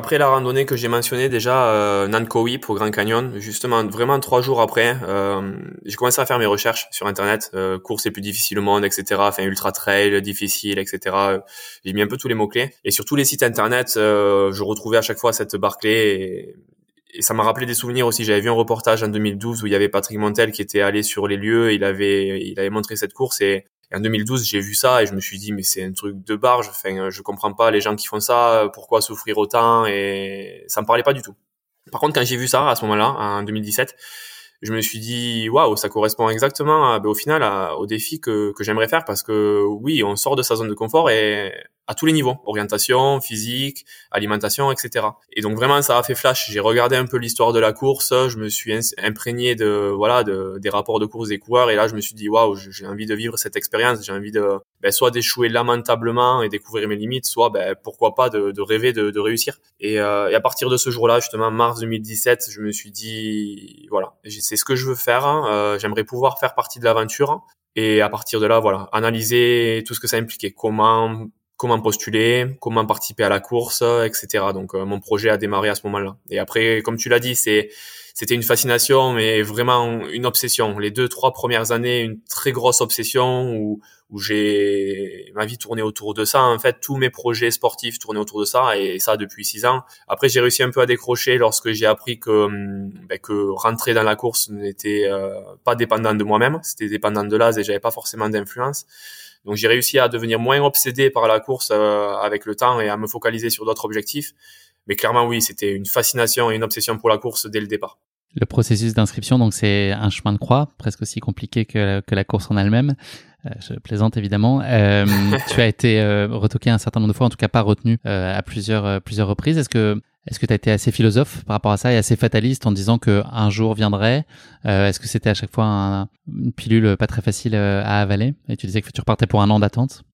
Après la randonnée que j'ai mentionnée déjà, euh, Nankowi au Grand Canyon, justement vraiment trois jours après, euh, j'ai commencé à faire mes recherches sur internet, euh, course les plus difficiles au monde, etc. Enfin ultra trail, difficile, etc. J'ai mis un peu tous les mots clés et sur tous les sites internet, euh, je retrouvais à chaque fois cette Barclay et, et ça m'a rappelé des souvenirs aussi. J'avais vu un reportage en 2012 où il y avait Patrick Montel qui était allé sur les lieux, il avait il avait montré cette course et en 2012, j'ai vu ça et je me suis dit, mais c'est un truc de barge. Enfin, je comprends pas les gens qui font ça. Pourquoi souffrir autant Et ça me parlait pas du tout. Par contre, quand j'ai vu ça à ce moment-là, en 2017, je me suis dit waouh ça correspond exactement ben, au final au défi que, que j'aimerais faire parce que oui on sort de sa zone de confort et à tous les niveaux, orientation, physique, alimentation, etc. Et donc vraiment ça a fait flash. J'ai regardé un peu l'histoire de la course, je me suis imprégné de voilà de, des rapports de course des coureurs et là je me suis dit waouh j'ai envie de vivre cette expérience, j'ai envie de ben, soit d'échouer lamentablement et découvrir mes limites, soit ben, pourquoi pas de, de rêver de, de réussir. Et, euh, et, à partir de ce jour-là, justement mars 2017, je me suis dit voilà c'est ce que je veux faire. Hein. Euh, J'aimerais pouvoir faire partie de l'aventure. Et à partir de là, voilà, analyser tout ce que ça impliquait, comment comment postuler, comment participer à la course, etc. Donc euh, mon projet a démarré à ce moment-là. Et après, comme tu l'as dit, c'est c'était une fascination, mais vraiment une obsession. Les deux trois premières années, une très grosse obsession où où j'ai ma vie tournée autour de ça. En fait, tous mes projets sportifs tournaient autour de ça et ça depuis six ans. Après, j'ai réussi un peu à décrocher lorsque j'ai appris que hum, ben, que rentrer dans la course n'était euh, pas dépendant de moi-même, c'était dépendant de l'âge et j'avais pas forcément d'influence. Donc j'ai réussi à devenir moins obsédé par la course euh, avec le temps et à me focaliser sur d'autres objectifs. Mais clairement oui, c'était une fascination et une obsession pour la course dès le départ. Le processus d'inscription, donc c'est un chemin de croix, presque aussi compliqué que, que la course en elle-même. Euh, je plaisante évidemment. Euh, tu as été euh, retoqué un certain nombre de fois, en tout cas pas retenu euh, à plusieurs plusieurs reprises. Est-ce que est-ce que tu as été assez philosophe par rapport à ça et assez fataliste en disant que un jour viendrait Est-ce que c'était à chaque fois une pilule pas très facile à avaler Et tu disais que tu repartais pour un an d'attente?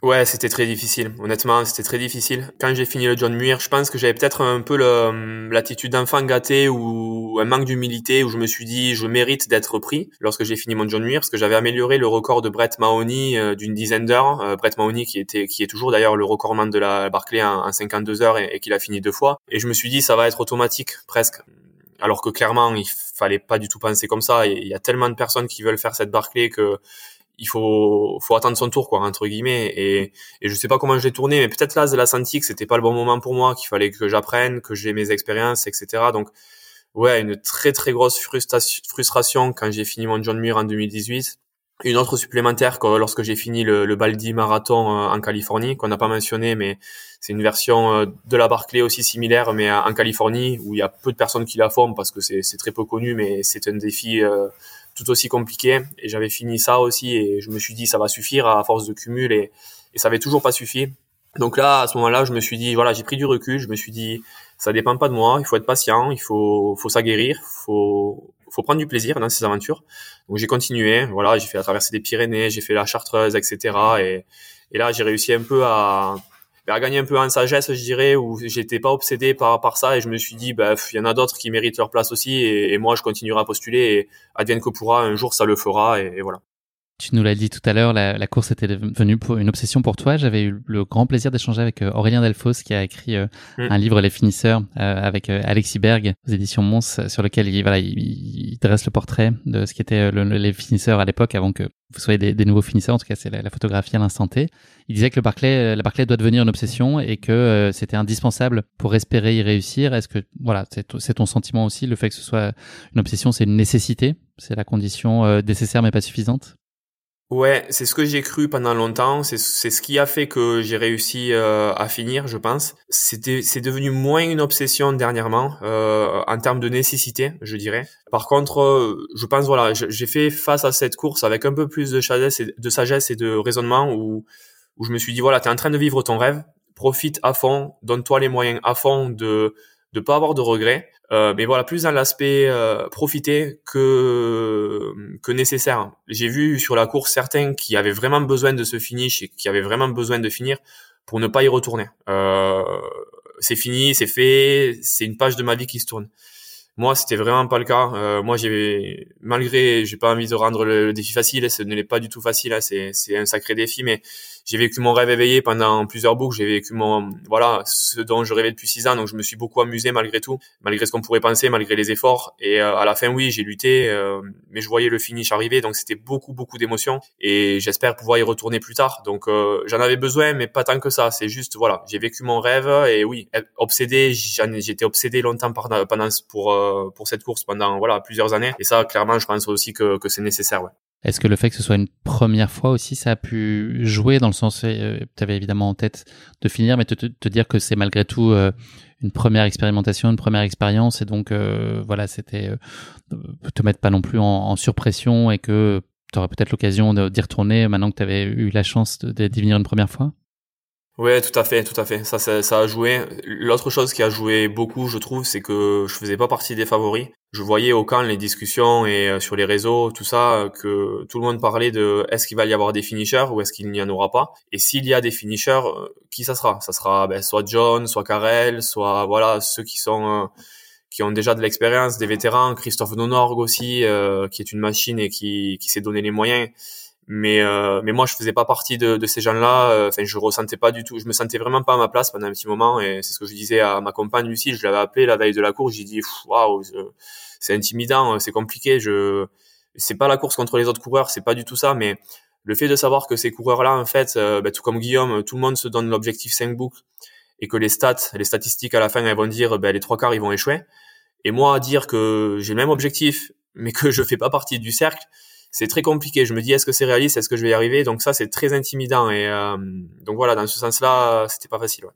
Ouais, c'était très difficile. Honnêtement, c'était très difficile. Quand j'ai fini le John Muir, je pense que j'avais peut-être un peu l'attitude d'enfant gâté ou un manque d'humilité où je me suis dit je mérite d'être pris lorsque j'ai fini mon John Muir parce que j'avais amélioré le record de Brett Mahoney euh, d'une dizaine d'heures. Euh, Brett Mahoney qui était qui est toujours d'ailleurs le recordman de la Barclay en, en 52 heures et, et qu'il a fini deux fois. Et je me suis dit ça va être automatique presque alors que clairement il fallait pas du tout penser comme ça. Il y a tellement de personnes qui veulent faire cette Barclay que il faut faut attendre son tour quoi entre guillemets. Et et je sais pas comment je l'ai tourné mais peut-être là de la senti que c'était pas le bon moment pour moi qu'il fallait que j'apprenne que j'ai mes expériences etc donc ouais une très très grosse frustration quand j'ai fini mon John Muir en 2018 une autre supplémentaire que lorsque j'ai fini le, le Baldi Marathon euh, en Californie qu'on n'a pas mentionné mais c'est une version euh, de la Barclay aussi similaire mais en Californie où il y a peu de personnes qui la font parce que c'est très peu connu mais c'est un défi euh, tout aussi compliqué. Et j'avais fini ça aussi et je me suis dit ça va suffire à force de cumul et, et ça avait toujours pas suffi. Donc là, à ce moment-là, je me suis dit voilà, j'ai pris du recul. Je me suis dit ça dépend pas de moi. Il faut être patient, il faut faut s'aguerrir, faut faut prendre du plaisir dans ces aventures. Donc j'ai continué. Voilà, j'ai fait la traversée des Pyrénées, j'ai fait la Chartreuse, etc. Et, et là, j'ai réussi un peu à à gagner un peu en sagesse, je dirais, où j'étais pas obsédé par, par ça et je me suis dit, bah, il y en a d'autres qui méritent leur place aussi et, moi, je continuerai à postuler et advienne que pourra, un jour, ça le fera et, voilà. Tu nous l'as dit tout à l'heure, la, course était devenue pour une obsession pour toi. J'avais eu le grand plaisir d'échanger avec euh, Aurélien Delfos qui a écrit euh, mm. un livre Les finisseurs euh, avec Alexis Berg aux éditions Mons sur lequel il, voilà, il, dresse le portrait de ce qui était les finisseurs à l'époque avant que vous soyez des, nouveaux finisseurs. En tout cas, c'est la, photographie à l'instant T. Il disait que le Barclay, la Barclay doit devenir une obsession et que c'était indispensable pour espérer y réussir. Est-ce que voilà, c'est ton sentiment aussi, le fait que ce soit une obsession, c'est une nécessité, c'est la condition nécessaire mais pas suffisante? Ouais, c'est ce que j'ai cru pendant longtemps. C'est ce qui a fait que j'ai réussi euh, à finir, je pense. C'était c'est devenu moins une obsession dernièrement euh, en termes de nécessité, je dirais. Par contre, euh, je pense voilà, j'ai fait face à cette course avec un peu plus de sagesse et de sagesse et de raisonnement où où je me suis dit voilà, tu es en train de vivre ton rêve, profite à fond, donne-toi les moyens à fond de de pas avoir de regrets. Euh, mais voilà, plus dans l'aspect euh, profiter que que nécessaire. J'ai vu sur la course certains qui avaient vraiment besoin de ce finish et qui avaient vraiment besoin de finir pour ne pas y retourner. Euh, c'est fini, c'est fait, c'est une page de ma vie qui se tourne. Moi, c'était vraiment pas le cas. Euh, moi, j'ai malgré, j'ai pas envie de rendre le, défi facile. Ce n'est pas du tout facile. Hein, c'est c'est un sacré défi, mais j'ai vécu mon rêve éveillé pendant plusieurs boucles. J'ai vécu mon voilà ce dont je rêvais depuis six ans. Donc je me suis beaucoup amusé malgré tout, malgré ce qu'on pourrait penser, malgré les efforts. Et euh, à la fin, oui, j'ai lutté, euh, mais je voyais le finish arriver. Donc c'était beaucoup beaucoup d'émotions. Et j'espère pouvoir y retourner plus tard. Donc euh, j'en avais besoin, mais pas tant que ça. C'est juste voilà, j'ai vécu mon rêve. Et oui, obsédé. J'étais obsédé longtemps pendant pour pour cette course pendant voilà plusieurs années. Et ça, clairement, je pense aussi que que c'est nécessaire. Est-ce que le fait que ce soit une première fois aussi, ça a pu jouer dans le sens, euh, tu avais évidemment en tête de finir, mais te, te, dire que c'est malgré tout euh, une première expérimentation, une première expérience, et donc euh, voilà, c'était te mettre pas non plus en, en surpression et que tu aurais peut-être l'occasion d'y retourner maintenant que tu avais eu la chance d'y venir une première fois? Ouais, tout à fait, tout à fait. Ça, ça, ça a joué. L'autre chose qui a joué beaucoup, je trouve, c'est que je faisais pas partie des favoris. Je voyais au camp les discussions et euh, sur les réseaux, tout ça, que tout le monde parlait de est-ce qu'il va y avoir des finishers ou est-ce qu'il n'y en aura pas? Et s'il y a des finishers, euh, qui ça sera? Ça sera ben, soit John, soit Karel, soit voilà ceux qui sont euh, qui ont déjà de l'expérience, des vétérans. Christophe Nonorg aussi, qui est une machine et qui, qui s'est donné les moyens mais euh, mais moi je faisais pas partie de, de ces gens-là. Euh, enfin je ressentais pas du tout je me sentais vraiment pas à ma place pendant un petit moment. Et c'est ce que je disais à ma compagne Lucie je l'avais appelé la veille de la course. J'ai dit waouh c'est intimidant c'est compliqué. Je c'est pas la course contre les autres coureurs c'est pas du tout ça. Mais le fait de savoir que ces coureurs là en fait euh, ben, tout comme Guillaume tout le monde se donne l'objectif 5 boucles et que les stats les statistiques à la fin elles vont dire ben, les trois quarts ils vont échouer. Et moi dire que j'ai le même objectif mais que je fais pas partie du cercle c'est très compliqué. Je me dis est-ce que c'est réaliste, est-ce que je vais y arriver? Donc ça c'est très intimidant et euh, donc voilà dans ce sens-là c'était pas facile. Ouais.